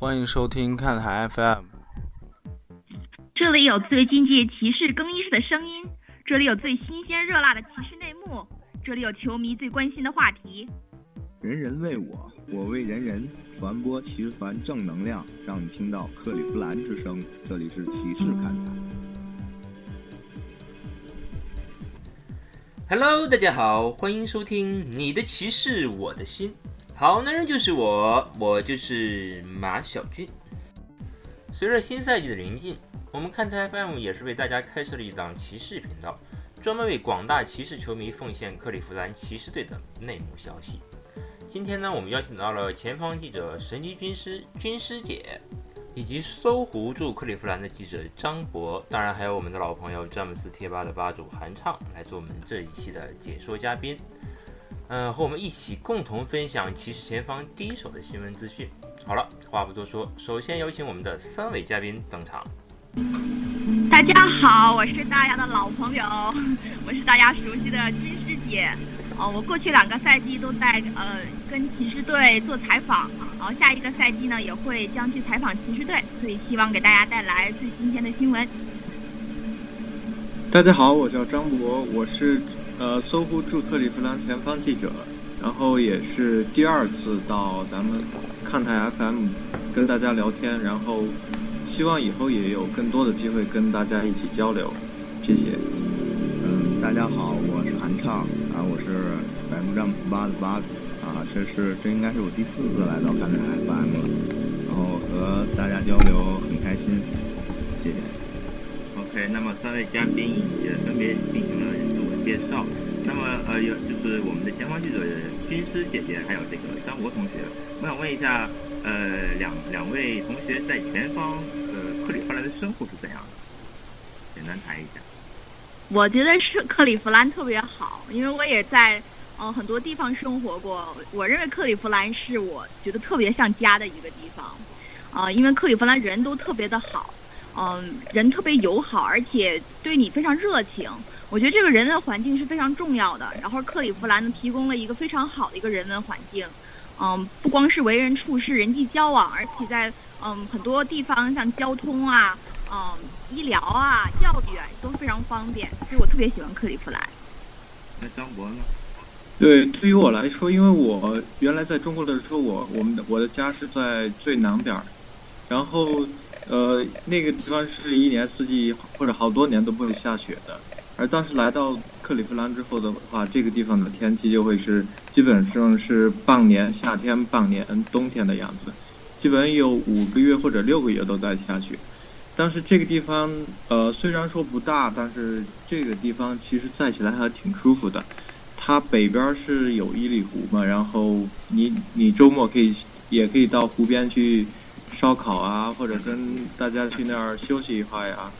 欢迎收听看台 FM。这里有最经济骑士更衣室的声音，这里有最新鲜热辣的骑士内幕，这里有球迷最关心的话题。人人为我，我为人人，传播骑士团正能量，让你听到克利夫兰之声。这里是骑士看台。Hello，大家好，欢迎收听你的骑士我的心。好男人就是我，我就是马小军。随着新赛季的临近，我们看台 FM 也是为大家开设了一档骑士频道，专门为广大骑士球迷奉献克利夫兰骑士队的内幕消息。今天呢，我们邀请到了前方记者神级军师军师姐，以及搜狐驻克利夫兰的记者张博，当然还有我们的老朋友詹姆斯贴吧的吧主韩畅来做我们这一期的解说嘉宾。嗯、和我们一起共同分享骑士前方第一手的新闻资讯。好了，话不多说，首先有请我们的三位嘉宾登场。大家好，我是大家的老朋友，我是大家熟悉的军师姐。哦，我过去两个赛季都在呃跟骑士队做采访，然后下一个赛季呢也会将去采访骑士队，所以希望给大家带来最新鲜的新闻。大家好，我叫张博，我是呃搜狐驻克利夫兰前方记者，然后也是第二次到咱们看台 FM 跟大家聊天，然后希望以后也有更多的机会跟大家一起交流，谢谢。嗯，大家好，我是韩畅啊，我是百分之八的八啊，这是这应该是我第四次来到看台 FM 了，然后和大家交流很开心，谢谢。OK，那么三位嘉宾也分别进行了介绍。那么呃，有就是我们的前方记者军师姐姐，还有这个张博同学，我想问一下，呃，两两位同学在前方呃克利夫兰的生活是怎样的？简单谈一下。我觉得是克利夫兰特别好，因为我也在呃很多地方生活过。我认为克利夫兰是我觉得特别像家的一个地方，啊、因为克利夫兰人都特别的好，嗯、人特别友好，而且对你非常热情。我觉得这个人文环境是非常重要的。然后克利夫兰呢提供了一个非常好的一个人文环境，嗯，不光是为人处事、人际交往，而且在嗯很多地方像交通啊。嗯，医疗啊、教育啊都非常方便，所以我特别喜欢克利夫兰。那张博呢？对，对于我来说，因为我原来在中国的时候，我我们的我的家是在最南边儿，然后呃那个地方是一年四季或者好多年都不会下雪的，而当时来到克利夫兰之后的话，这个地方的天气就会是基本上是半年夏天、半年冬天的样子，基本有五个月或者六个月都在下雪。但是这个地方，呃，虽然说不大，但是这个地方其实在起来还挺舒服的。它北边是有伊犁湖嘛，然后你你周末可以也可以到湖边去烧烤啊，或者跟大家去那儿休息一会儿呀。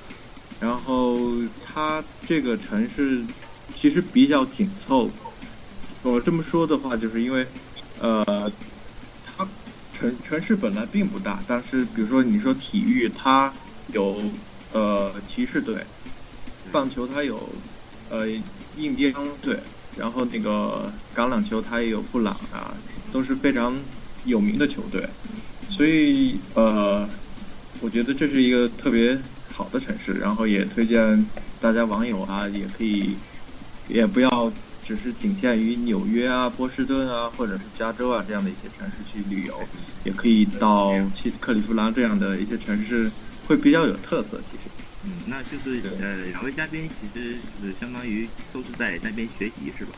然后它这个城市其实比较紧凑。我这么说的话，就是因为，呃，它城城市本来并不大，但是比如说你说体育，它有呃骑士队，棒球它有呃印第安队，然后那个橄榄球它也有布朗啊，都是非常有名的球队，所以呃，我觉得这是一个特别好的城市，然后也推荐大家网友啊，也可以也不要只是仅限于纽约啊、波士顿啊，或者是加州啊这样的一些城市去旅游，也可以到去克利夫兰这样的一些城市。会比较有特色，其实。嗯，那就是呃，两位嘉宾其实是相当于都是在那边学习，是吧？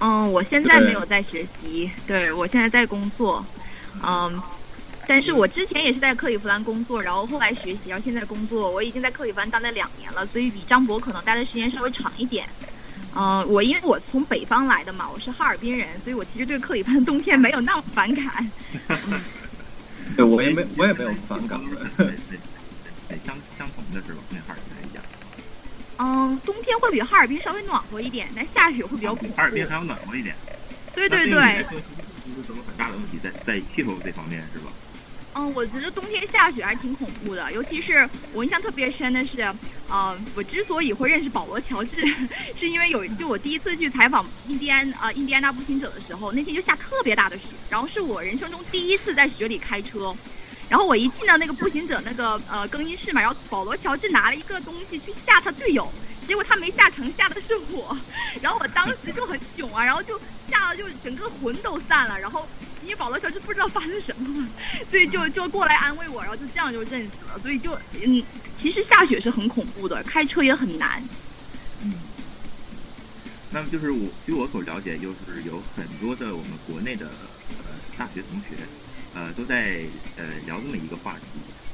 嗯，我现在没有在学习，对我现在在工作，嗯，但是我之前也是在克利夫兰工作，然后后来学习，然后现在工作，我已经在克利夫兰待了两年了，所以比张博可能待的时间稍微长一点。嗯，我因为我从北方来的嘛，我是哈尔滨人，所以我其实对克利夫兰冬天没有那么反感。对，我也没，我也没有反感。对对对，相相同的是吧？跟哈尔滨一样。嗯，冬天会比哈尔滨稍微暖和一点，但下雪会比较恐怖。哈尔滨还要暖和一点。对对对。不是什么很大的问题，在在气候这方面是吧？嗯，我觉得冬天下雪还挺恐怖的，尤其是我印象特别深的是，呃，我之所以会认识保罗·乔治，是因为有就我第一次去采访印第安啊印第安纳步行者的时候，那天就下特别大的雪，然后是我人生中第一次在雪里开车，然后我一进到那个步行者那个呃更衣室嘛，然后保罗·乔治拿了一个东西去吓他队友，结果他没吓成，吓的是我，然后我当时就很囧啊，然后就吓得就整个魂都散了，然后。因为保罗乔治不知道发生什么，所以就就过来安慰我，然后就这样就认识了。所以就嗯，其实下雪是很恐怖的，开车也很难。嗯。那么就是我据我所了解，就是有很多的我们国内的呃大学同学，呃都在呃聊这么一个话题，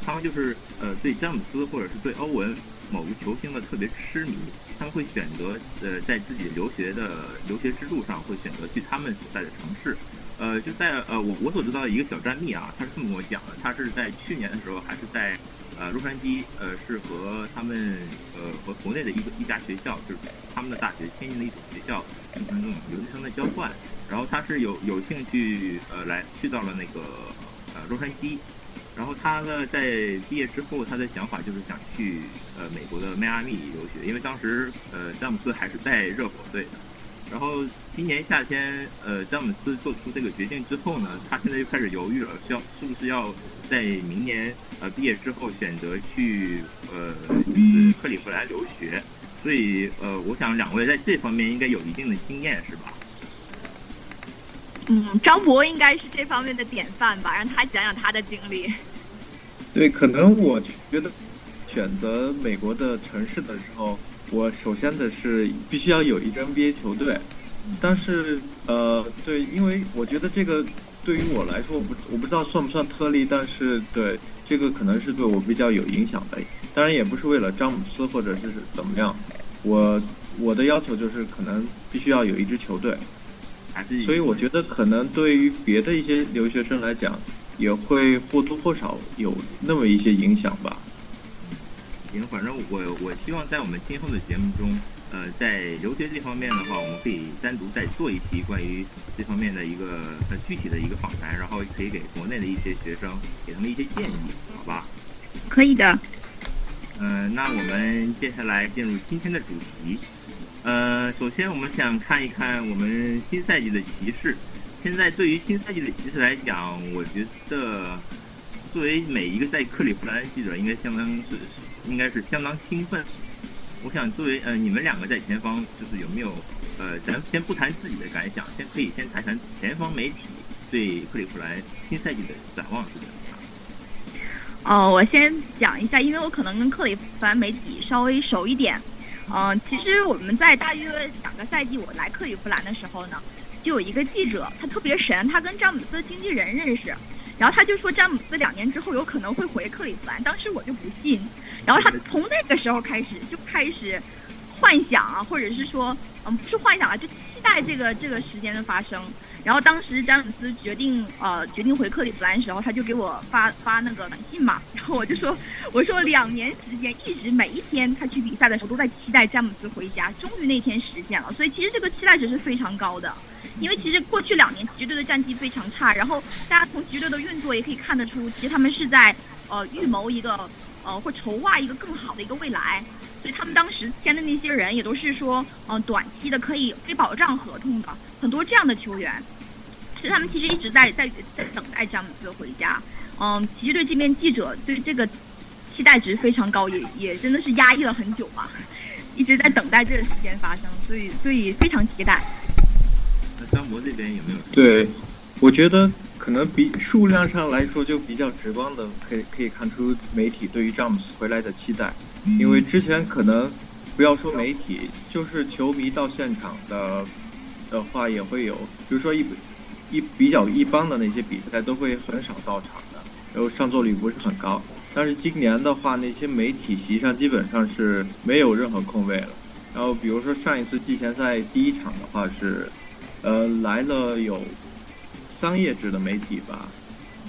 他们就是呃对詹姆斯或者是对欧文某个球星的特别痴迷，他们会选择呃在自己留学的留学之路上会选择去他们所在的城市。呃，就在呃，我我所知道的一个小战例啊，他是这么跟我讲的，他是在去年的时候，还是在呃洛杉矶，呃，是和他们呃和国内的一个一家学校，就是他们的大学天津的一所学校进行这种留学生的交换，然后他是有有兴趣呃来去到了那个呃洛杉矶，然后他呢在毕业之后，他的想法就是想去呃美国的迈阿密留学，因为当时呃詹姆斯还是在热火队的。然后今年夏天，呃，詹姆斯做出这个决定之后呢，他现在又开始犹豫了，需要是不是要在明年呃毕业之后选择去呃克利夫兰留学？所以呃，我想两位在这方面应该有一定的经验，是吧？嗯，张博应该是这方面的典范吧，让他讲讲他的经历。对，可能我觉得选择美国的城市的时候。我首先的是必须要有一支 NBA 球队，但是呃，对，因为我觉得这个对于我来说，我不我不知道算不算特例，但是对这个可能是对我比较有影响的。当然也不是为了詹姆斯或者是怎么样，我我的要求就是可能必须要有一支球队，所以我觉得可能对于别的一些留学生来讲，也会或多或少有那么一些影响吧。行，反正我我希望在我们今后的节目中，呃，在留学这方面的话，我们可以单独再做一期关于这方面的一个很具体的一个访谈，然后可以给国内的一些学生给他们一些建议，好吧？可以的。嗯，那我们接下来进入今天的主题。呃，首先我们想看一看我们新赛季的骑士。现在对于新赛季的骑士来讲，我觉得作为每一个在克利夫兰记者，应该相当是。应该是相当兴奋。我想作为呃，你们两个在前方，就是有没有呃，咱先不谈自己的感想，先可以先谈谈前方媒体对克利夫兰新赛季的展望是怎么样？哦，我先讲一下，因为我可能跟克利夫兰媒体稍微熟一点。嗯，其实我们在大约两个赛季我来克利夫兰的时候呢，就有一个记者，他特别神，他跟詹姆斯经纪人认识，然后他就说詹姆斯两年之后有可能会回克里夫兰，当时我就不信。然后他从那个时候开始就开始幻想啊，或者是说，嗯，不是幻想啊，就期待这个这个时间的发生。然后当时詹姆斯决定呃决定回克利夫兰的时候，他就给我发发那个短信嘛。然后我就说，我说两年时间一直每一天他去比赛的时候都在期待詹姆斯回家，终于那天实现了。所以其实这个期待值是非常高的，因为其实过去两年绝对的战绩非常差，然后大家从绝对的运作也可以看得出，其实他们是在呃预谋一个。呃，或筹划一个更好的一个未来，所以他们当时签的那些人也都是说，嗯，短期的可以非保障合同的，很多这样的球员，是他们其实一直在在在等待詹姆斯回家。嗯，其实对这边记者对这个期待值非常高，也也真的是压抑了很久嘛，一直在等待这个时间发生，所以所以非常期待。那张博这边有没有？对，我觉得。可能比数量上来说就比较直观的，可以可以看出媒体对于詹姆斯回来的期待，因为之前可能不要说媒体，就是球迷到现场的的话也会有，比如说一一比较一般的那些比赛都会很少到场的，然后上座率不是很高。但是今年的话，那些媒体席上基本上是没有任何空位了。然后比如说上一次季前赛第一场的话是，呃来了有。商业制的媒体吧，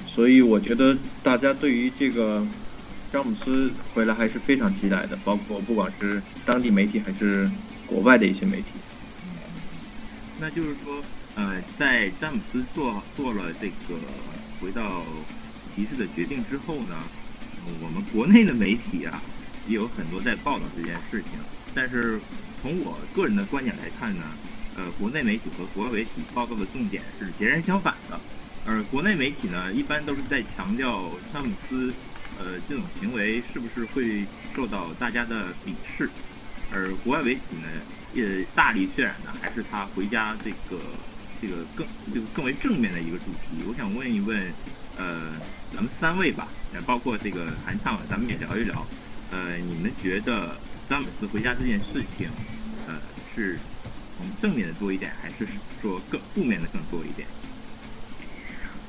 所以我觉得大家对于这个詹姆斯回来还是非常期待的，包括不管是当地媒体还是国外的一些媒体。那就是说，呃，在詹姆斯做做了这个回到骑士的决定之后呢，我们国内的媒体啊也有很多在报道这件事情。但是从我个人的观点来看呢，呃，国内媒体和国外媒体报道的重点是截然相反的。而国内媒体呢，一般都是在强调詹姆斯，呃，这种行为是不是会受到大家的鄙视，而国外媒体呢，也大力渲染的还是他回家这个这个更这个更为正面的一个主题。我想问一问，呃，咱们三位吧，也包括这个韩畅，咱们也聊一聊，呃，你们觉得詹姆斯回家这件事情，呃，是从正面的多一点，还是说更负面的更多一点？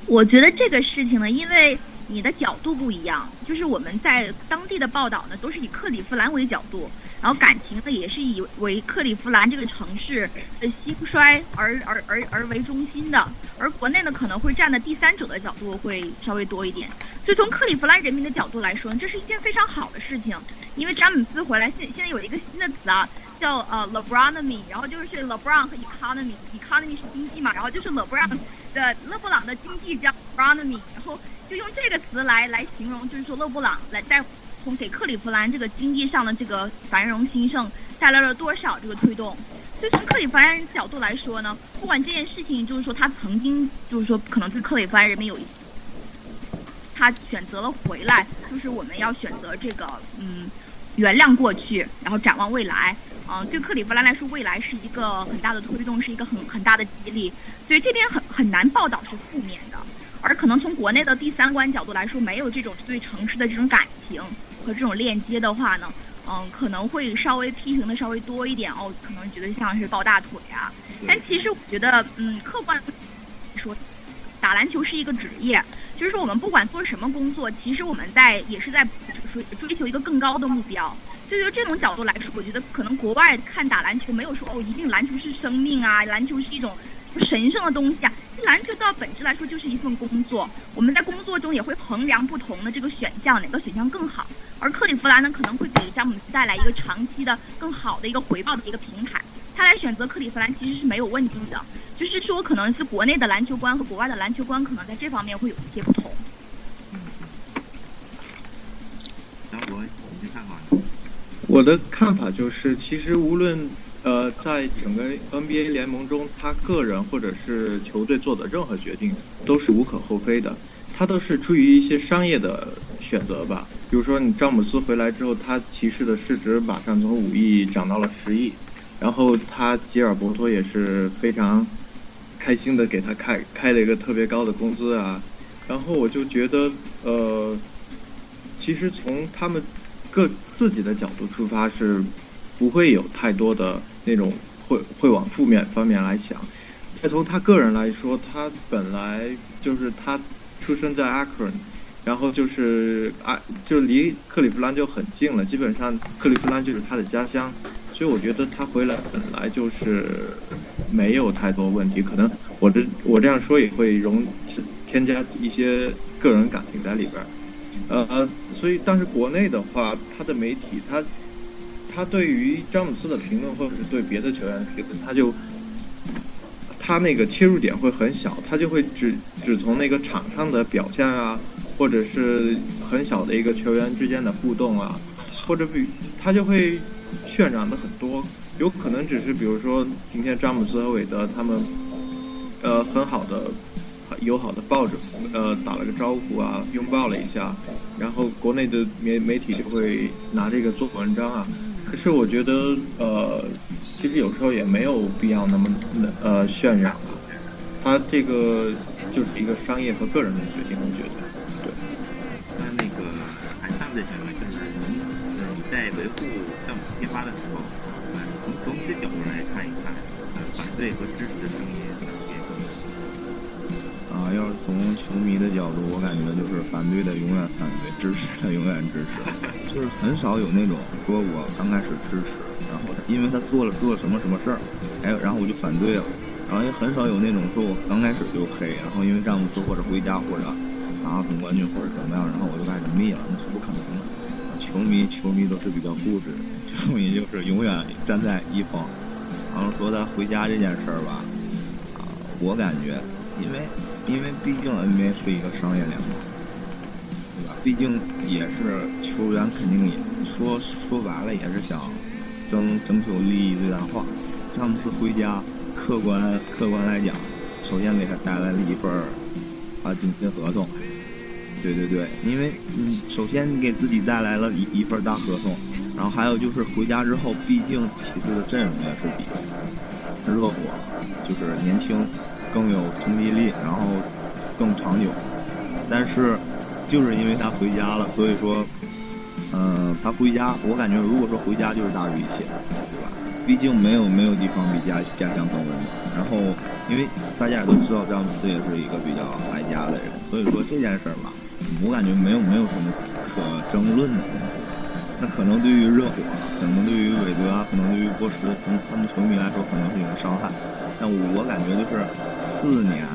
我觉得这个事情呢，因为你的角度不一样，就是我们在当地的报道呢，都是以克利夫兰为角度，然后感情呢也是以为克利夫兰这个城市的兴衰而而而而为中心的，而国内呢可能会站在第三者的角度会稍微多一点。所以从克利夫兰人民的角度来说，这是一件非常好的事情，因为詹姆斯回来现现在有一个新的词啊，叫呃 LeBronomy，然后就是 LeBron 和 economy，economy 是经济嘛，然后就是 LeBron 的勒布朗的经济叫 LeBronomy，然后就用这个词来来形容，就是说勒布朗来在从给克利夫兰这个经济上的这个繁荣兴盛带来了多少这个推动。所以从克利夫兰角度来说呢，不管这件事情就是说他曾经就是说可能对克利夫兰人民有一。他选择了回来，就是我们要选择这个，嗯，原谅过去，然后展望未来。嗯，对克利夫兰来说，未来是一个很大的推动，是一个很很大的激励。所以这边很很难报道是负面的，而可能从国内的第三观角度来说，没有这种对城市的这种感情和这种链接的话呢，嗯，可能会稍微批评的稍微多一点哦，可能觉得像是抱大腿啊。但其实我觉得，嗯，客观说，打篮球是一个职业。就是说，我们不管做什么工作，其实我们在也是在追追求一个更高的目标。就由这种角度来说，我觉得可能国外看打篮球没有说哦，一定篮球是生命啊，篮球是一种神圣的东西啊。篮球到本质来说就是一份工作，我们在工作中也会衡量不同的这个选项，哪个选项更好。而克利夫兰呢，可能会给詹姆斯带来一个长期的更好的一个回报的一个平台。他来选择克利夫兰其实是没有问题的。就是说，可能是国内的篮球观和国外的篮球观，可能在这方面会有一些不同。张博，你看法我的看法就是，其实无论呃，在整个 NBA 联盟中，他个人或者是球队做的任何决定都是无可厚非的，他都是出于一些商业的选择吧。比如说，你詹姆斯回来之后，他骑士的市值马上从五亿涨到了十亿，然后他吉尔伯托也是非常。开心的给他开开了一个特别高的工资啊，然后我就觉得，呃，其实从他们各自己的角度出发是不会有太多的那种会会往负面方面来想。再从他个人来说，他本来就是他出生在阿克 n 然后就是啊，就离克利夫兰就很近了，基本上克利夫兰就是他的家乡。所以我觉得他回来本来就是没有太多问题，可能我这我这样说也会容添加一些个人感情在里边儿，呃，所以但是国内的话，他的媒体他他对于詹姆斯的评论或者是对别的球员的评论，他就他那个切入点会很小，他就会只只从那个场上的表现啊，或者是很小的一个球员之间的互动啊，或者比他就会。渲染的很多，有可能只是比如说今天詹姆斯和韦德他们，呃，很好的、友好的抱着，呃，打了个招呼啊，拥抱了一下，然后国内的媒媒体就会拿这个做文章啊。可是我觉得，呃，其实有时候也没有必要那么呃渲染吧。他这个就是一个商业和个人的决定，我觉得。对。那那个还上在想问，就是您你在维护。项目开发的时候，呃，从球迷的角度来看一看，呃，反对和支持？啊，要是从球迷的角度，我感觉就是反对的永远反对，支持的永远支持，就是很少有那种说我刚开始支持，然后因为他做了做了什么什么事儿，哎，然后我就反对了，然后也很少有那种说我刚开始就黑，然后因为詹姆斯或者回家或者拿总冠军或者怎么样，然后我就开始灭了，那是不可能的。球迷球迷都是比较固执。球迷就是永远站在一方，然后说他回家这件事儿吧，啊，我感觉，因为因为毕竟 NBA 是一个商业联盟，对吧？毕竟也是球员，肯定也说说白了也是想争争取利益最大化。詹姆斯回家，客观客观来讲，首先给他带来了一份啊顶薪合同。对对对，因为嗯，首先你给自己带来了一一份大合同，然后还有就是回家之后，毕竟骑士的阵容也是比热火就是年轻，更有冲击力，然后更长久。但是就是因为他回家了，所以说，嗯，他回家，我感觉如果说回家就是大于一切，对吧？毕竟没有没有地方比家家乡更温暖。然后，因为大家也都知道詹姆斯也是一个比较爱家的人，所以说这件事儿吧，我感觉没有没有什么可争论的。那可能对于热火，可能对于韦德，可能对于波什，从他们球迷来说，可能是一个伤害。但我感觉就是四年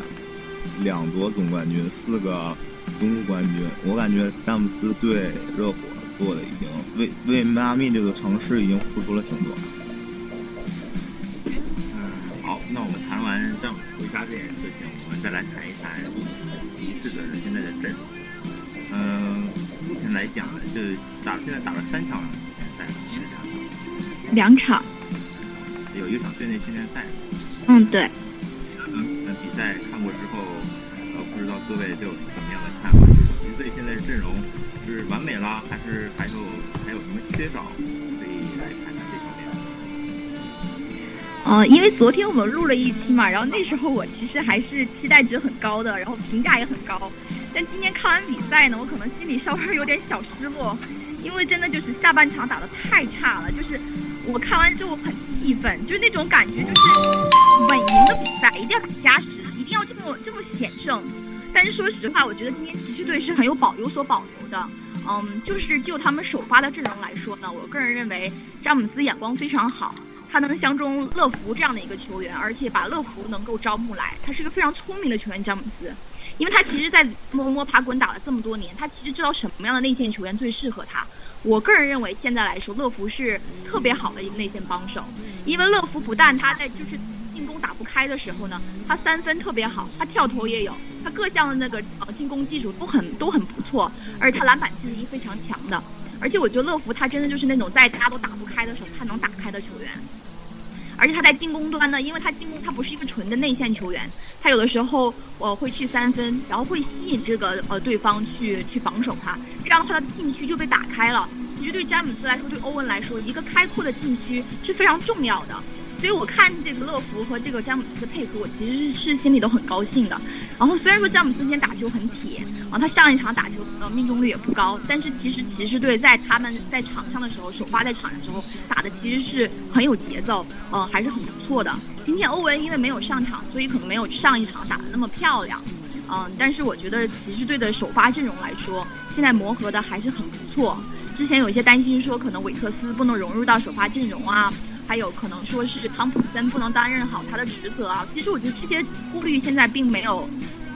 两夺总冠军，四个东部冠军，我感觉詹姆斯对热火做的已经为为迈阿密这个城市已经付出了挺多。嗯好，那我们谈完詹姆斯回家这件事情，我们再来谈一谈骑士的现在的阵容。嗯，目前来讲呢，就打现在打了三场联赛，两场，有一场队内训练赛。嗯，对。在，看过之后，呃，不知道各位都有什么样的看法？就是队现在阵容是完美啦，还是还有还有什么缺少？可以来看看这方面。嗯，因为昨天我们录了一期嘛，然后那时候我其实还是期待值很高的，然后评价也很高。但今天看完比赛呢，我可能心里稍微有点小失落，因为真的就是下半场打的太差了，就是我看完之后很气愤，就是那种感觉，就是稳赢的比赛一定要打加时，要这么这么险胜。但是说实话，我觉得今天骑士队是很有保有所保留的。嗯，就是就他们首发的阵容来说呢，我个人认为詹姆斯眼光非常好，他能相中乐福这样的一个球员，而且把乐福能够招募来，他是个非常聪明的球员，詹姆斯。因为他其实，在摸摸爬滚打了这么多年，他其实知道什么样的内线球员最适合他。我个人认为，现在来说，乐福是特别好的一个内线帮手。因为乐福不但他在就是打不开的时候呢，他三分特别好，他跳投也有，他各项的那个呃进攻技术都很都很不错，而且他篮板吸引力非常强的。而且我觉得乐福他真的就是那种在大家都打不开的时候，他能打开的球员。而且他在进攻端呢，因为他进攻他不是一个纯的内线球员，他有的时候呃会去三分，然后会吸引这个呃对方去去防守他，这样的话他的禁区就被打开了。其实对詹姆斯来说，对欧文来说，一个开阔的禁区是非常重要的。所以我看这个乐福和这个詹姆斯的配合，我其实是心里都很高兴的。然后虽然说詹姆斯今天打球很铁，啊，他上一场打球呃命中率也不高，但是其实骑士队在他们在场上的时候，首发在场的时候打的其实是很有节奏，呃，还是很不错的。今天欧文因为没有上场，所以可能没有上一场打的那么漂亮，嗯，但是我觉得骑士队的首发阵容来说，现在磨合的还是很不错。之前有一些担心说可能韦特斯不能融入到首发阵容啊。还有可能说是汤普森不能担任好他的职责啊。其实我觉得这些顾虑现在并没有，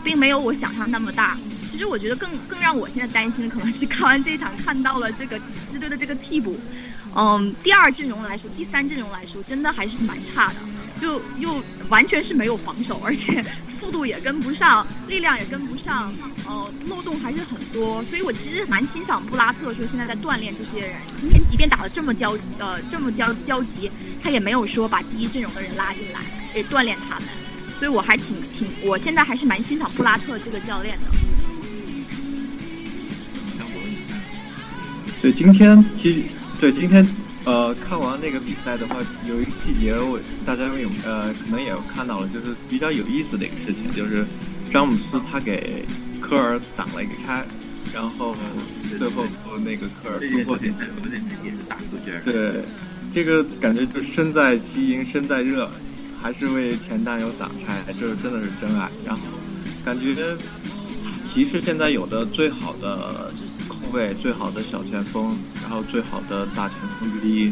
并没有我想象那么大。其实我觉得更更让我现在担心的可能是看完这场看到了这个支队的这个替补，嗯，第二阵容来说，第三阵容来说，真的还是蛮差的，就又完全是没有防守，而且速度也跟不上，力量也跟不上，呃，漏洞还是很多。所以我其实蛮欣赏布拉特说现在在锻炼这些人。今天即便打得这么焦呃这么焦焦急，他也没有说把第一阵容的人拉进来，也锻炼他们。所以我还挺挺，我现在还是蛮欣赏布拉特这个教练的。对，今天其实对今天呃看完那个比赛的话，有一个细节我大家有呃可能也看到了，就是比较有意思的一个事情，就是詹姆斯他给科尔挡了一个开，然后最后那个科尔突破进去了。对，这个感觉就身在其营身在热，还是为前男友挡开，这真的是真爱。然后感觉骑士现在有的最好的。位最好的小前锋，然后最好的大前锋之一，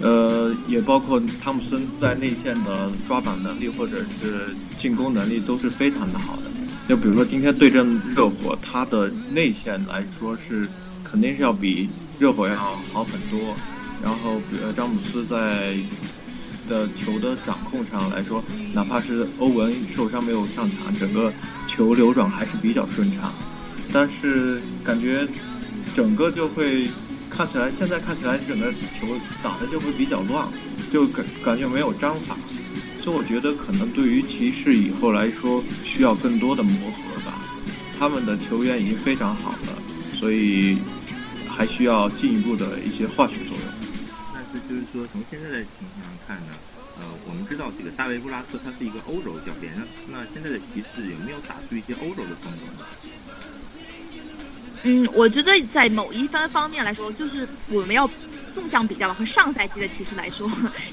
呃，也包括汤姆森在内线的抓板能力或者是进攻能力都是非常的好的。就比如说今天对阵热火，他的内线来说是肯定是要比热火要好很多。然后，呃，詹姆斯在的球的掌控上来说，哪怕是欧文受伤没有上场，整个球流转还是比较顺畅。但是感觉整个就会看起来，现在看起来整个球打的就会比较乱，就感感觉没有章法。所以我觉得可能对于骑士以后来说，需要更多的磨合吧。他们的球员已经非常好了，所以还需要进一步的一些化学作用。但是就是说，从现在的情况上看呢，呃，我们知道这个大卫布拉特他是一个欧洲教练，那那现在的骑士有没有打出一些欧洲的风格呢？嗯，我觉得在某一番方面来说，就是我们要纵向比较了，和上赛季的骑士来说，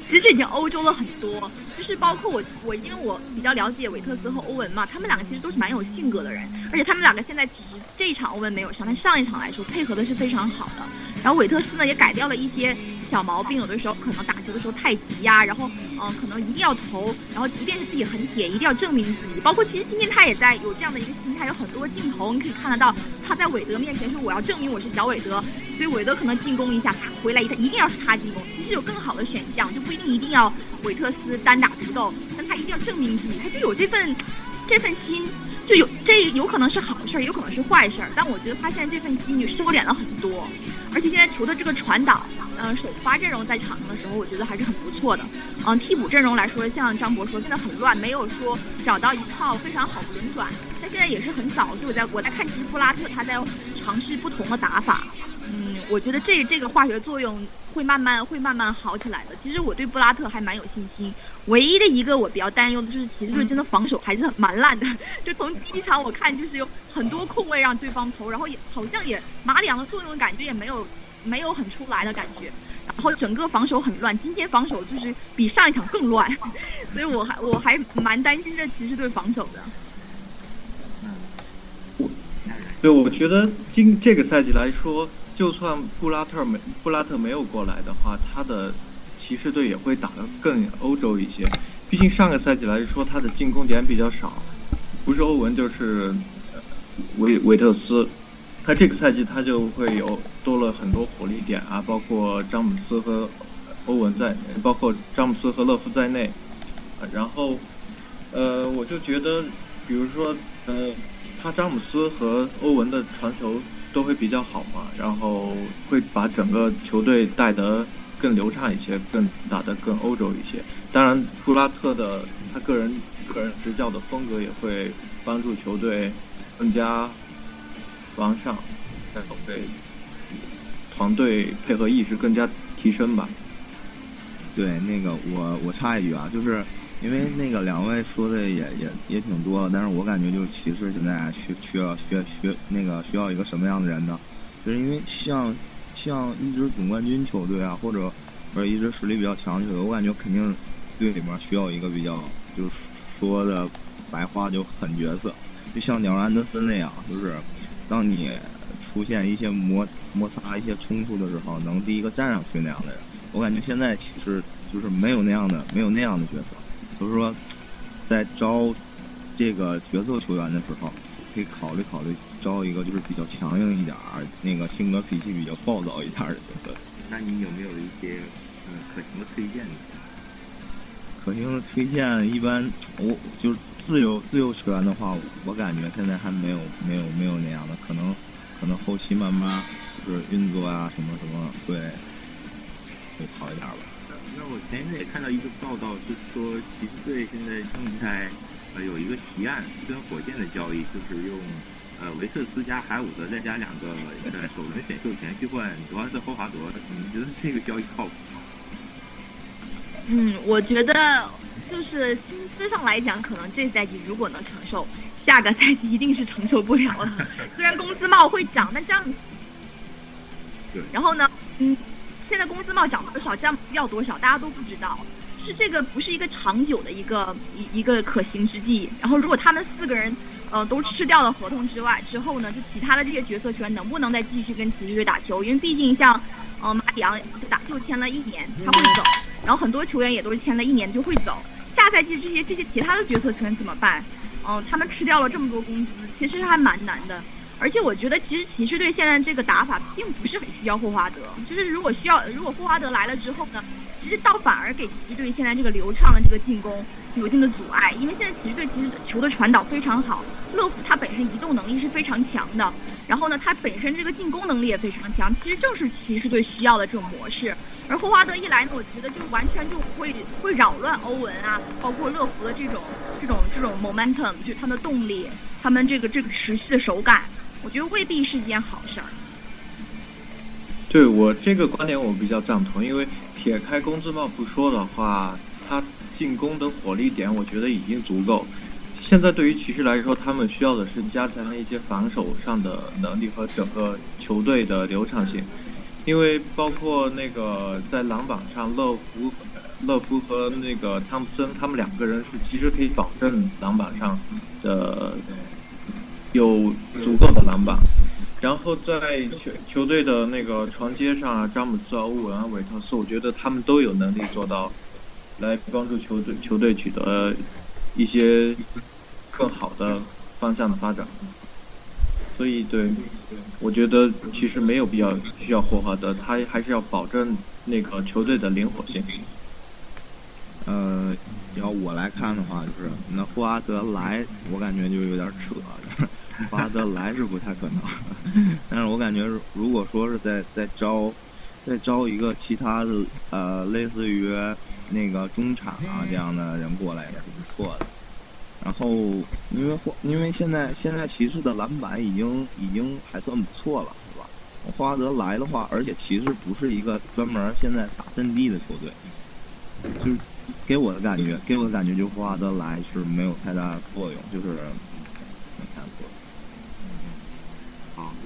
其实已经欧洲了很多。就是包括我，我因为我比较了解维特斯和欧文嘛，他们两个其实都是蛮有性格的人，而且他们两个现在其实这一场欧文没有上，但上一场来说配合的是非常好的。然后韦特斯呢也改掉了一些小毛病，有的时候可能打球的时候太急呀，然后嗯，可能一定要投，然后即便是自己很铁，一定要证明自己。包括其实今天他也在有这样的一个心态，有很多镜头你可以看得到，他在韦德面前说我要证明我是小韦德，所以韦德可能进攻一下，他回来一他一定要是他进攻。其实有更好的选项，就不一定一定要韦特斯单打独斗，但他一定要证明自己，他就有这份这份心。就有这有可能是好事儿，有可能是坏事儿，但我觉得他现在这份机遇收敛了很多，而且现在球的这个传导，嗯，首发阵容在场上的时候，我觉得还是很不错的。嗯，替补阵容来说，像张博说，现在很乱，没有说找到一套非常好的轮转。但现在也是很早，就我在我在看，其实布拉特他在尝试不同的打法。嗯，我觉得这这个化学作用会慢慢会慢慢好起来的。其实我对布拉特还蛮有信心。唯一的一个我比较担忧的就是骑士队真的防守还是蛮烂的。就从第一场我看，就是有很多空位让对方投，然后也好像也马里昂的作用感觉也没有没有很出来的感觉。然后整个防守很乱，今天防守就是比上一场更乱，所以我还我还蛮担心这骑士队防守的。对，我觉得今这个赛季来说。就算布拉特没布拉特没有过来的话，他的骑士队也会打得更欧洲一些。毕竟上个赛季来说，他的进攻点比较少，不是欧文就是维维特斯。他这个赛季他就会有多了很多火力点啊，包括詹姆斯和欧文在，包括詹姆斯和勒夫在内。然后，呃，我就觉得，比如说，呃，他詹姆斯和欧文的传球。都会比较好嘛，然后会把整个球队带得更流畅一些，更打得更欧洲一些。当然，布拉特的他个人个人执教的风格也会帮助球队更加完善，然后对团队配合意识更加提升吧。对，那个我我插一句啊，就是。因为那个两位说的也也也挺多的，但是我感觉就是骑士现在需需要需要需那个需要一个什么样的人呢？就是因为像像一支总冠军球队啊，或者或者一支实力比较强的球队，我感觉肯定队里面需要一个比较就是说的白话就狠角色，就像鸟安德森那样，就是当你出现一些摩摩擦、一些冲突的时候，能第一个站上去那样的人。我感觉现在其实就是没有那样的没有那样的角色。就是说，在招这个角色球员的时候，可以考虑考虑招一个就是比较强硬一点儿、那个性格脾气比较暴躁一点的角色。那你有没有一些嗯可行的推荐呢？可行的推荐一般，我就是自由自由球员的话，我感觉现在还没有没有没有那样的，可能可能后期慢慢就是运作啊什么什么会会好一点吧。那我前一阵也看到一个报道，就是说骑士队现在正在呃有一个提案，跟火箭的交易，就是用呃维特斯加海伍德再加两个呃首轮选秀权去换德安特霍华德，你们觉得这个交易靠谱吗？嗯，我觉得就是薪资上来讲，可能这赛季如果能承受，下个赛季一定是承受不了了。虽然工资帽会涨，但这样，对，然后呢，嗯。现在工资帽涨多少，这样要多少，大家都不知道，是这个不是一个长久的一个一一个可行之计。然后，如果他们四个人呃都吃掉了合同之外之后呢，就其他的这些角色球员能不能再继续跟骑士队打球？因为毕竟像呃马里昂打就签了一年，他会走，然后很多球员也都是签了一年就会走。下赛季这些这些其他的角色球员怎么办？嗯，他们吃掉了这么多工资，其实还蛮难的。而且我觉得，其实骑士队现在这个打法并不是很需要霍华德。就是如果需要，如果霍华德来了之后呢，其实倒反而给骑士队现在这个流畅的这个进攻有一定的阻碍，因为现在骑士队其实球的传导非常好，乐福他本身移动能力是非常强的，然后呢，他本身这个进攻能力也非常强，其实正是骑士队需要的这种模式。而霍华德一来呢，我觉得就完全就会会扰乱欧文啊，包括乐福的这种这种这种 momentum，就是他们的动力，他们这个这个持续的手感，我觉得未必是一件好事儿。对我这个观点我比较赞同，因为撇开工资帽不说的话，他进攻的火力点我觉得已经足够。现在对于骑士来说，他们需要的是加强一些防守上的能力和整个球队的流畅性。因为包括那个在篮板上，乐福、乐福和那个汤普森，他们两个人是其实可以保证篮板上的有足够的篮板。然后在球球队的那个传接上啊，詹姆斯、欧文啊、韦特斯，我觉得他们都有能力做到，来帮助球队球队取得一些更好的方向的发展。所以，对，我觉得其实没有必要需要霍华德，他还是要保证那个球队的灵活性。呃，要我来看的话，就是那霍华德来，我感觉就有点扯。霍华德来是不太可能，但是我感觉如果说是在在招，再招一个其他的呃，类似于那个中场啊这样的人过来也是不错的。然后因为霍，因为现在现在骑士的篮板已经已经还算不错了，是吧？霍华德来的话，而且骑士不是一个专门现在打阵地的球队，就是给我的感觉，给我的感觉就霍华德来是没有太大作用，就是。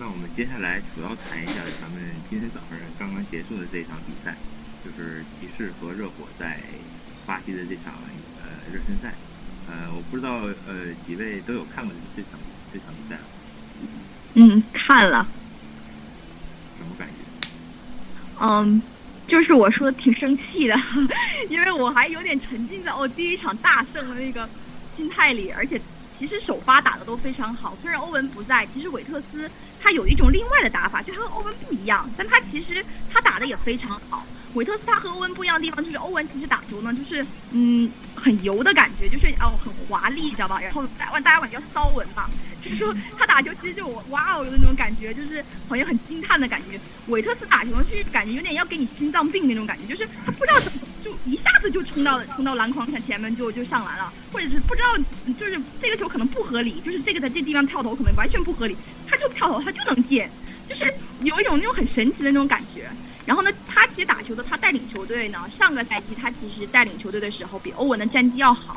那我们接下来主要谈一下咱们今天早上刚刚结束的这场比赛，就是骑士和热火在巴西的这场呃热身赛。呃，我不知道呃几位都有看过这场这场比赛嗯，看了。什么感觉？嗯，就是我说的挺生气的，因为我还有点沉浸在哦第一场大胜的那个心态里，而且其实首发打的都非常好，虽然欧文不在，其实韦特斯。他有一种另外的打法，就他和欧文不一样，但他其实他打的也非常好。韦特斯他和欧文不一样的地方就是欧文其实打球呢，就是嗯很油的感觉，就是哦很华丽，你知道吧？然后大大家管叫骚文嘛，就是说他打球其实就哇哦的那种感觉，就是好像很惊叹的感觉。韦特斯打球是感觉有点要给你心脏病那种感觉，就是他不知道怎么就一下子就冲到冲到篮筐前前面就就上篮了，或者是不知道就是这个球可能不合理，就是这个在这地方跳投可能完全不合理。他就跳投，他就能进，就是有一种那种很神奇的那种感觉。然后呢，他其实打球的，他带领球队呢，上个赛季他其实带领球队的时候比欧文的战绩要好。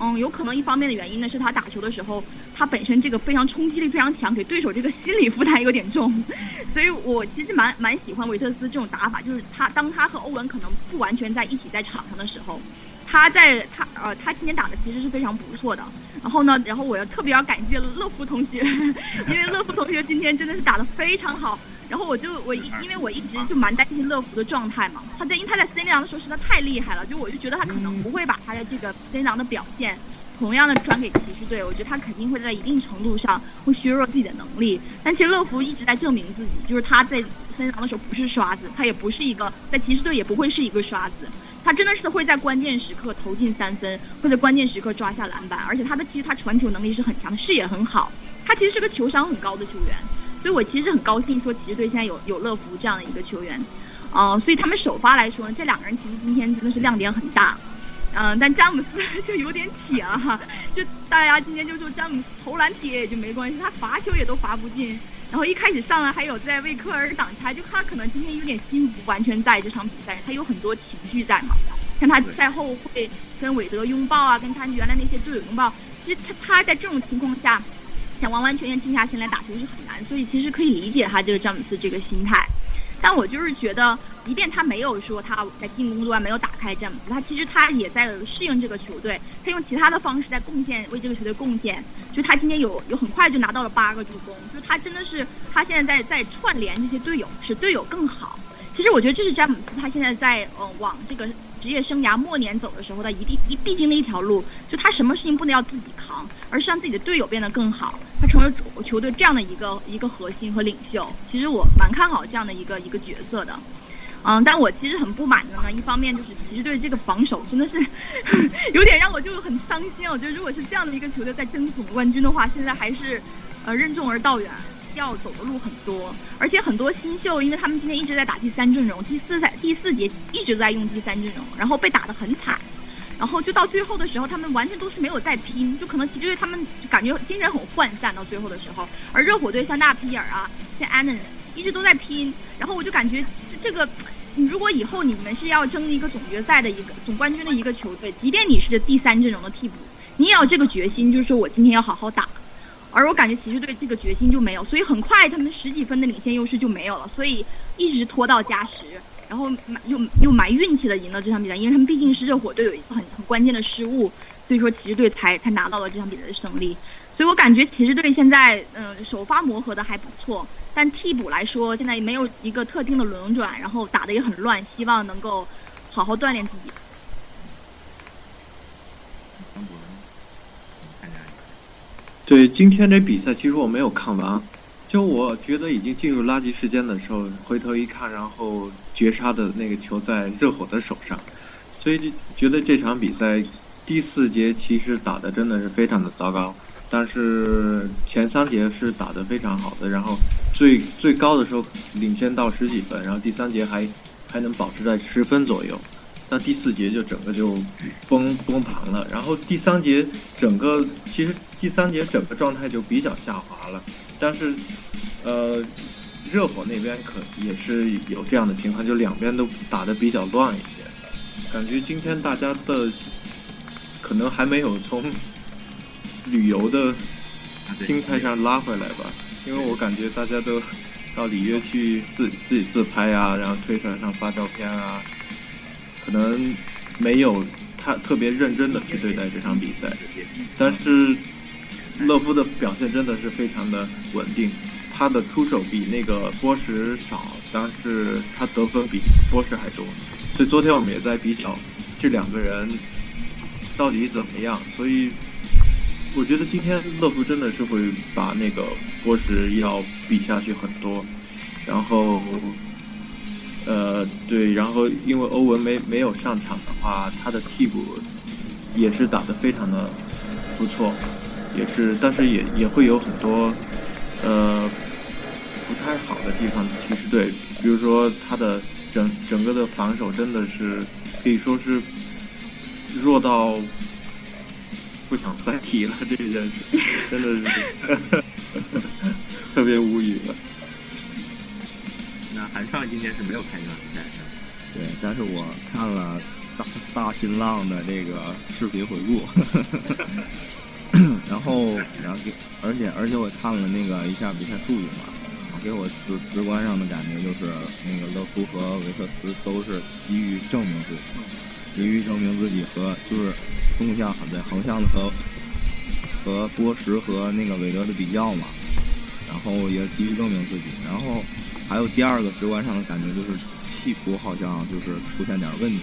嗯，有可能一方面的原因呢，是他打球的时候，他本身这个非常冲击力非常强，给对手这个心理负担有点重。所以我其实蛮蛮喜欢维特斯这种打法，就是他当他和欧文可能不完全在一起在场上的时候。他在他呃，他今天打的其实是非常不错的。然后呢，然后我要特别要感谢乐福同学，因为乐福同学今天真的是打的非常好。然后我就我一因为我一直就蛮担心乐福的状态嘛。他在因为他在森林狼的时候实在太厉害了，就我就觉得他可能不会把他的这个森林狼的表现同样的转给骑士队。我觉得他肯定会在一定程度上会削弱自己的能力。但其实乐福一直在证明自己，就是他在 C 朗的时候不是刷子，他也不是一个在骑士队也不会是一个刷子。他真的是会在关键时刻投进三分，或者关键时刻抓下篮板，而且他的其实他传球能力是很强，视野很好。他其实是个球商很高的球员，所以我其实很高兴说骑士队现在有有乐福这样的一个球员。嗯，所以他们首发来说，这两个人其实今天真的是亮点很大。嗯，但詹姆斯 就有点铁了哈，就大家今天就说詹姆斯投篮铁也就没关系，他罚球也都罚不进。然后一开始上来还有在为科尔挡拆，就他可能今天有点心不完全在这场比赛，他有很多情绪在嘛。像他赛后会跟韦德拥抱啊，跟他原来那些队友拥抱。其实他他在这种情况下，想完完全全静下心来打球是很难，所以其实可以理解他这个詹姆斯这个心态。但我就是觉得，即便他没有说他在进攻端没有打开詹姆斯，他其实他也在适应这个球队，他用其他的方式在贡献，为这个球队贡献。就他今天有有很快就拿到了八个助攻，就他真的是他现在在在串联这些队友，使队友更好。其实我觉得这是詹姆斯他现在在呃往这个职业生涯末年走的时候的一定一必经的一条路，就他什么事情不能要自己扛，而是让自己的队友变得更好，他成为主球队这样的一个一个核心和领袖。其实我蛮看好这样的一个一个角色的，嗯，但我其实很不满的呢，一方面就是骑士队这个防守真的是 有点让我就很伤心。我觉得如果是这样的一个球队在争总冠军的话，现在还是呃任重而道远，要走的路很多。而且很多新秀，因为他们今天一直在打第三阵容，第四赛第四节一直在用第三阵容，然后被打得很惨。然后就到最后的时候，他们完全都是没有在拼，就可能骑士队他们感觉精神很涣散到最后的时候，而热火队像纳皮尔啊，像安能一直都在拼。然后我就感觉这个，如果以后你们是要争一个总决赛的一个总冠军的一个球队，即便你是第三阵容的替补，你也要这个决心，就是说我今天要好好打。而我感觉骑士队这个决心就没有，所以很快他们十几分的领先优势就没有了，所以一直拖到加时。然后又又买运气的赢了这场比赛，因为他们毕竟是热火队有一个很很关键的失误，所以说骑士队才才拿到了这场比赛的胜利。所以我感觉骑士队现在嗯首发磨合的还不错，但替补来说现在也没有一个特定的轮转，然后打的也很乱，希望能够好好锻炼自己。对今天这比赛，其实我没有看完。就我觉得已经进入垃圾时间的时候，回头一看，然后绝杀的那个球在热火的手上，所以就觉得这场比赛第四节其实打的真的是非常的糟糕，但是前三节是打的非常好的，然后最最高的时候领先到十几分，然后第三节还还能保持在十分左右，那第四节就整个就崩崩盘了，然后第三节整个其实第三节整个状态就比较下滑了。但是，呃，热火那边可也是有这样的情况，就两边都打得比较乱一些。感觉今天大家的可能还没有从旅游的心态上拉回来吧，因为我感觉大家都到里约去自自己自拍啊，然后推特上发照片啊，可能没有他特别认真的去对待这场比赛，但是。勒夫的表现真的是非常的稳定，他的出手比那个波什少，但是他得分比波什还多，所以昨天我们也在比较这两个人到底怎么样。所以我觉得今天勒夫真的是会把那个波什要比下去很多。然后，呃，对，然后因为欧文没没有上场的话，他的替补也是打得非常的不错。也是，但是也也会有很多，呃，不太好的地方。其实对，比如说他的整整个的防守真的是可以说是弱到不想再提了。这件事真的是 特别无语。那韩少今天是没有看这场比赛。对，但是我看了大大新浪的这个视频回顾。然后，然后给，而且而且我看了那个一下比赛数据嘛，给我直直观上的感觉就是那个勒夫和维特斯都是急于证明自己，急于证明自己和就是纵向对横向的和和波什和那个韦德的比较嘛，然后也急于证明自己。然后还有第二个直观上的感觉就是替补好像就是出现点问题，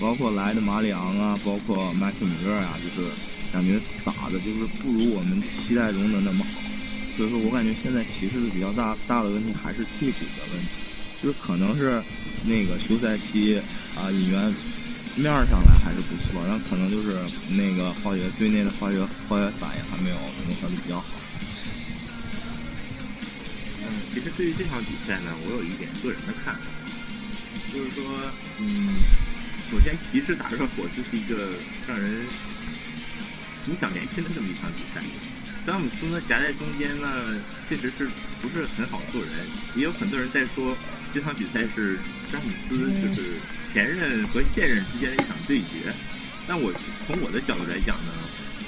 包括来的马里昂啊，包括麦克米勒啊，就是。感觉打的就是不如我们期待中的那么好，所以说我感觉现在骑士的比较大大的问题还是替补的问题，就是可能是那个休赛期啊引援面上来还是不错，但可能就是那个化学队内的化学化学反应还没有融合的比较好。嗯，其实对于这场比赛呢，我有一点个人的看法，就是说，嗯，首先骑士打热火就是一个让人。影响连心的这么一场比赛，詹姆斯呢夹在中间呢，确实是不是很好做人。也有很多人在说这场比赛是詹姆斯就是前任和现任之间的一场对决。但我从我的角度来讲呢，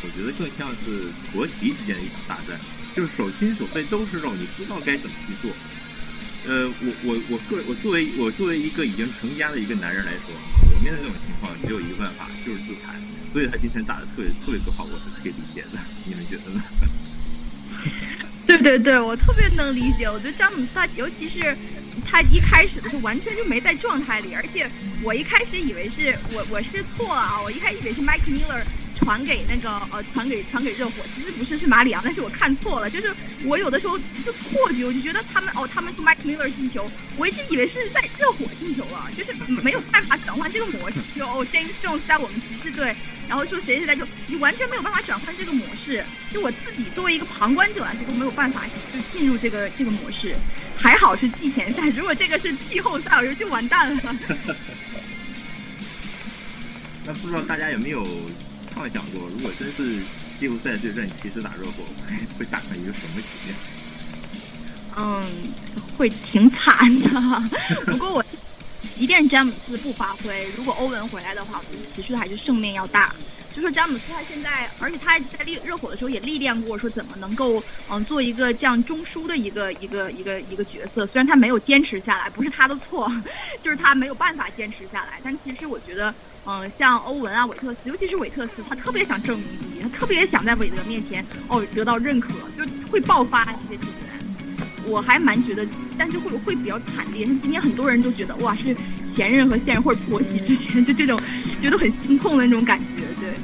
我觉得更像是国旗之间的一场大战，就是手心手背都是肉，你不知道该怎么去做。呃，我我我个我作为我作为一个已经成家的一个男人来说，我面对这种情况只有一个办法，就是自残。所以他今天打的特别特别不好，我是可以理解的。你们觉得呢？对对对，我特别能理解。我觉得詹姆斯，尤其是他一开始的时候完全就没在状态里，而且我一开始以为是我我是错了啊，我一开始以为是 Mike Miller 传给那个呃传给传给热火，其实不是是马里昂，但是我看错了，就是我有的时候就错觉，我就觉得他们哦他们是 Mike Miller 进球，我一直以为是在热火进球了，就是没有办法转换这个模式，就哦 James Jones 在我们骑士队，然后说谁谁在就你完全没有办法转换这个模式，就我自己作为一个旁观者来说都没有办法就进入这个这个模式，还好是季前赛，如果这个是季后赛，我觉得就完蛋了。那不知道大家有没有幻想过，如果真是季后赛对阵骑士打热火，会打成一个什么局面？嗯，会挺惨的。不过我即便詹姆斯不发挥，如果欧文回来的话，我觉得骑士还是胜面要大。就说詹姆斯他现在，而且他在历热火的时候也历练过，说怎么能够嗯做一个这样中枢的一个一个一个一个角色。虽然他没有坚持下来，不是他的错，就是他没有办法坚持下来。但其实我觉得。嗯，像欧文啊、韦特斯，尤其是韦特斯，他特别想证明自己，他特别想在韦德面前哦得到认可，就会爆发一些球员。我还蛮觉得，但是会会比较惨烈。像今天很多人都觉得哇，是前任和现任或者婆媳之间，就这种觉得很心痛的那种感觉，对。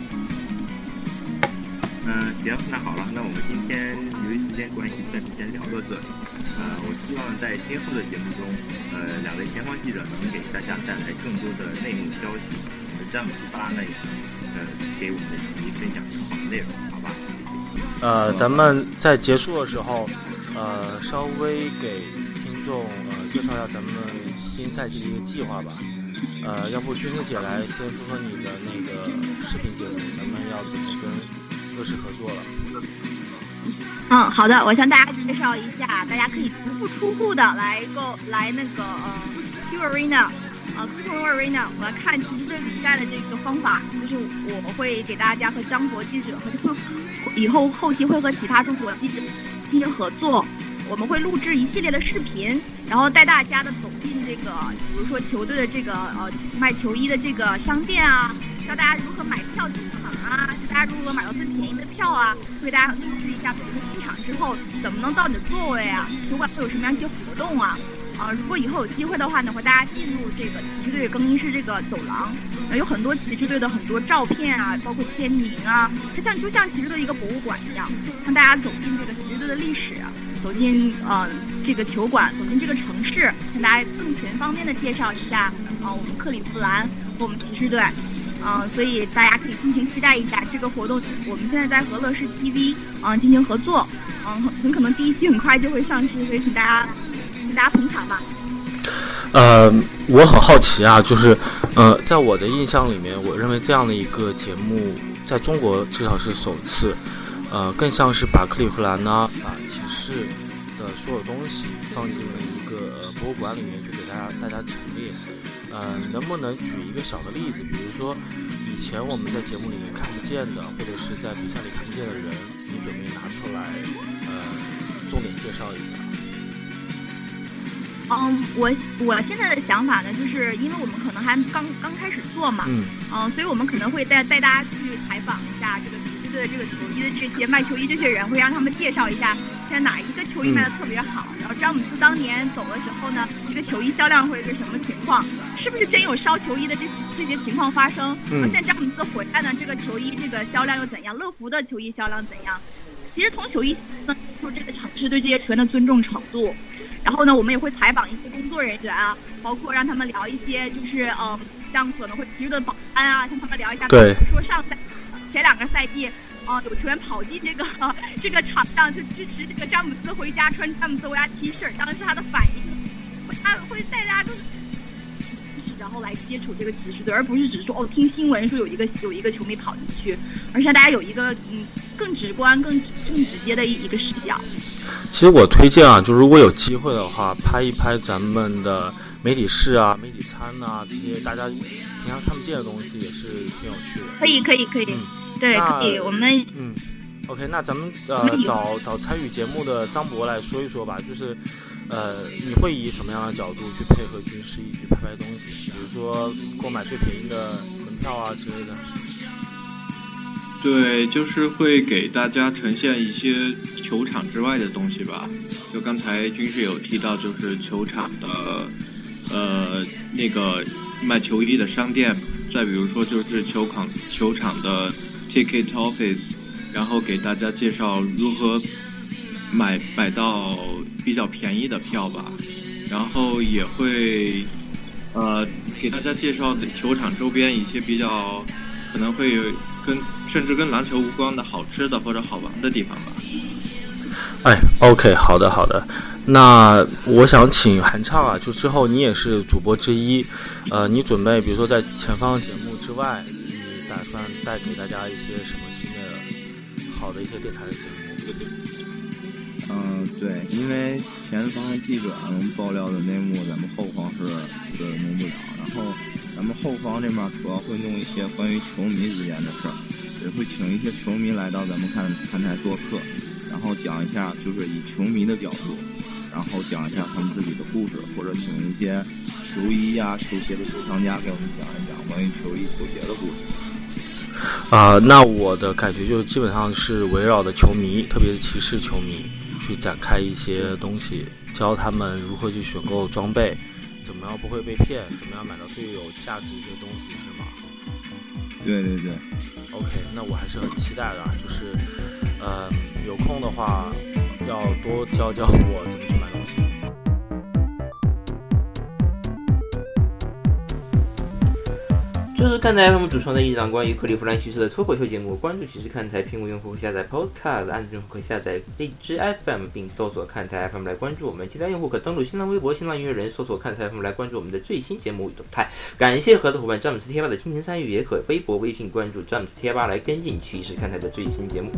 嗯，行，那好了，那我们今天由于时间关系，暂时先聊到这里。呃，我希望在今后的节目中，呃，两位前方记者能给大家带来更多的内幕消息。詹姆斯·巴拉内，呃，给我们的球迷分享更好的内容，好吧？呃，咱们在结束的时候，呃，稍微给听众呃介绍一下咱们新赛季的一个计划吧。呃，要不君子姐来先说说你的那个视频节目，咱们要怎么跟乐视合作了？嗯，好的，我向大家介绍一下，大家可以足不出户的来购来那个呃 Q Arena。啊，科通 Arena，我要看骑士队比赛的这个方法，就是我们会给大家和张博记者和以后后期会和其他中国记者进行合作，我们会录制一系列的视频，然后带大家的走进这个，比如说球队的这个呃卖球衣的这个商店啊，教大家如何买票进场啊，教大家如何买到最便宜的票啊，会给大家录制一下，比如说进场之后怎么能到你的座位啊，球馆会有什么样一些活动啊。啊，如果以后有机会的话呢，会大家进入这个骑士队更衣室这个走廊，有很多骑士队的很多照片啊，包括签名啊，它像就像骑士队一个博物馆一样，让大家走进这个骑士队的历史，走进呃这个球馆，走进这个城市，向大家更全方面的介绍一下啊我们克利夫兰和我们骑士队，啊，所以大家可以尽情期待一下这个活动。我们现在在和乐视 TV 啊进行合作，嗯，很可能第一期很快就会上市，所以请大家。大家捧场吧。呃，我很好奇啊，就是，呃，在我的印象里面，我认为这样的一个节目在中国至少是首次，呃，更像是把克利夫兰呢，把骑士的所有东西放进了一个博物馆里面去给大家大家陈列。呃，能不能举一个小的例子，比如说以前我们在节目里面看不见的，或者是在比赛里看不见的人，你准备拿出来，呃，重点介绍一下。嗯，我我现在的想法呢，就是因为我们可能还刚刚开始做嘛，嗯，嗯，所以我们可能会带带大家去采访一下这个骑士队的这个球衣的这些卖球衣这些人，会让他们介绍一下现在哪一个球衣卖的特别好，然后詹姆斯当年走的时候呢，这个球衣销量会是什么情况？是不是真有烧球衣的这这些情况发生？嗯，现在詹姆斯回来呢，这个球衣这个销量又怎样？乐福的球衣销量怎样？其实从球衣就这个城市对这些球员的尊重程度。然后呢，我们也会采访一些工作人员啊，包括让他们聊一些，就是嗯，像可能会骑士的保安啊，向他们聊一下，对，说上赛前两个赛季，啊，有球员跑进这个这个场上就支持这个詹姆斯回家，穿詹姆斯回家 T 恤，当时他的反应，他会带大家都是，然后来接触这个骑士队，而不是只是说哦，听新闻说有一个有一个球迷跑进去，而是让大家有一个嗯更直观、更更直接的一一个视角。其实我推荐啊，就如果有机会的话，拍一拍咱们的媒体室啊、媒体餐啊这些大家平常看不见的东西，也是挺有趣的。可以，可以，可以，对，可以。我们嗯，OK，那咱们呃找找参与节目的张博来说一说吧，就是呃你会以什么样的角度去配合军师一去拍拍东西？比如说购买最便宜的门票啊之类的。对，就是会给大家呈现一些球场之外的东西吧。就刚才军师有提到，就是球场的，呃，那个卖球衣的商店。再比如说，就是球场球场的 Ticket Office，然后给大家介绍如何买买到比较便宜的票吧，然后也会呃给大家介绍球场周边一些比较可能会跟甚至跟篮球无关的好吃的或者好玩的地方吧。哎，OK，好的好的。那我想请韩畅啊，就之后你也是主播之一，呃，你准备比如说在前方节目之外，你打算带给大家一些什么新的好的一些电台的节目？嗯，对，因为前方记者能爆料的内幕，咱们后方是是弄不了。然后咱们后方这面主要会弄一些关于球迷之间的事儿，也会请一些球迷来到咱们看看台做客，然后讲一下就是以球迷的角度。然后讲一下他们自己的故事，或者请一些球衣呀、球鞋的收藏家给我们讲一讲关于球衣、球鞋的故事。啊，那我的感觉就基本上是围绕着球迷，特别是骑士球迷，去展开一些东西，教他们如何去选购装备，怎么样不会被骗，怎么样买到最有价值一些东西，是吗？对对对。OK，那我还是很期待的，就是，嗯，有空的话。要多教教我怎么去买东西。这是看台 FM 主创的一档关于克利夫兰骑士的脱口秀节目。关注骑士看台，苹果用户下载 Podcast，安卓用户可下载荔枝 FM，并搜索看台 FM 来关注我们。其他用户可登录新浪微博、新浪音乐人，搜索看台 FM 来关注我们的最新节目与动态。感谢合作伙伴詹姆斯贴吧的倾情参与，也可微博、微信关注詹姆斯贴吧来跟进骑士看台的最新节目。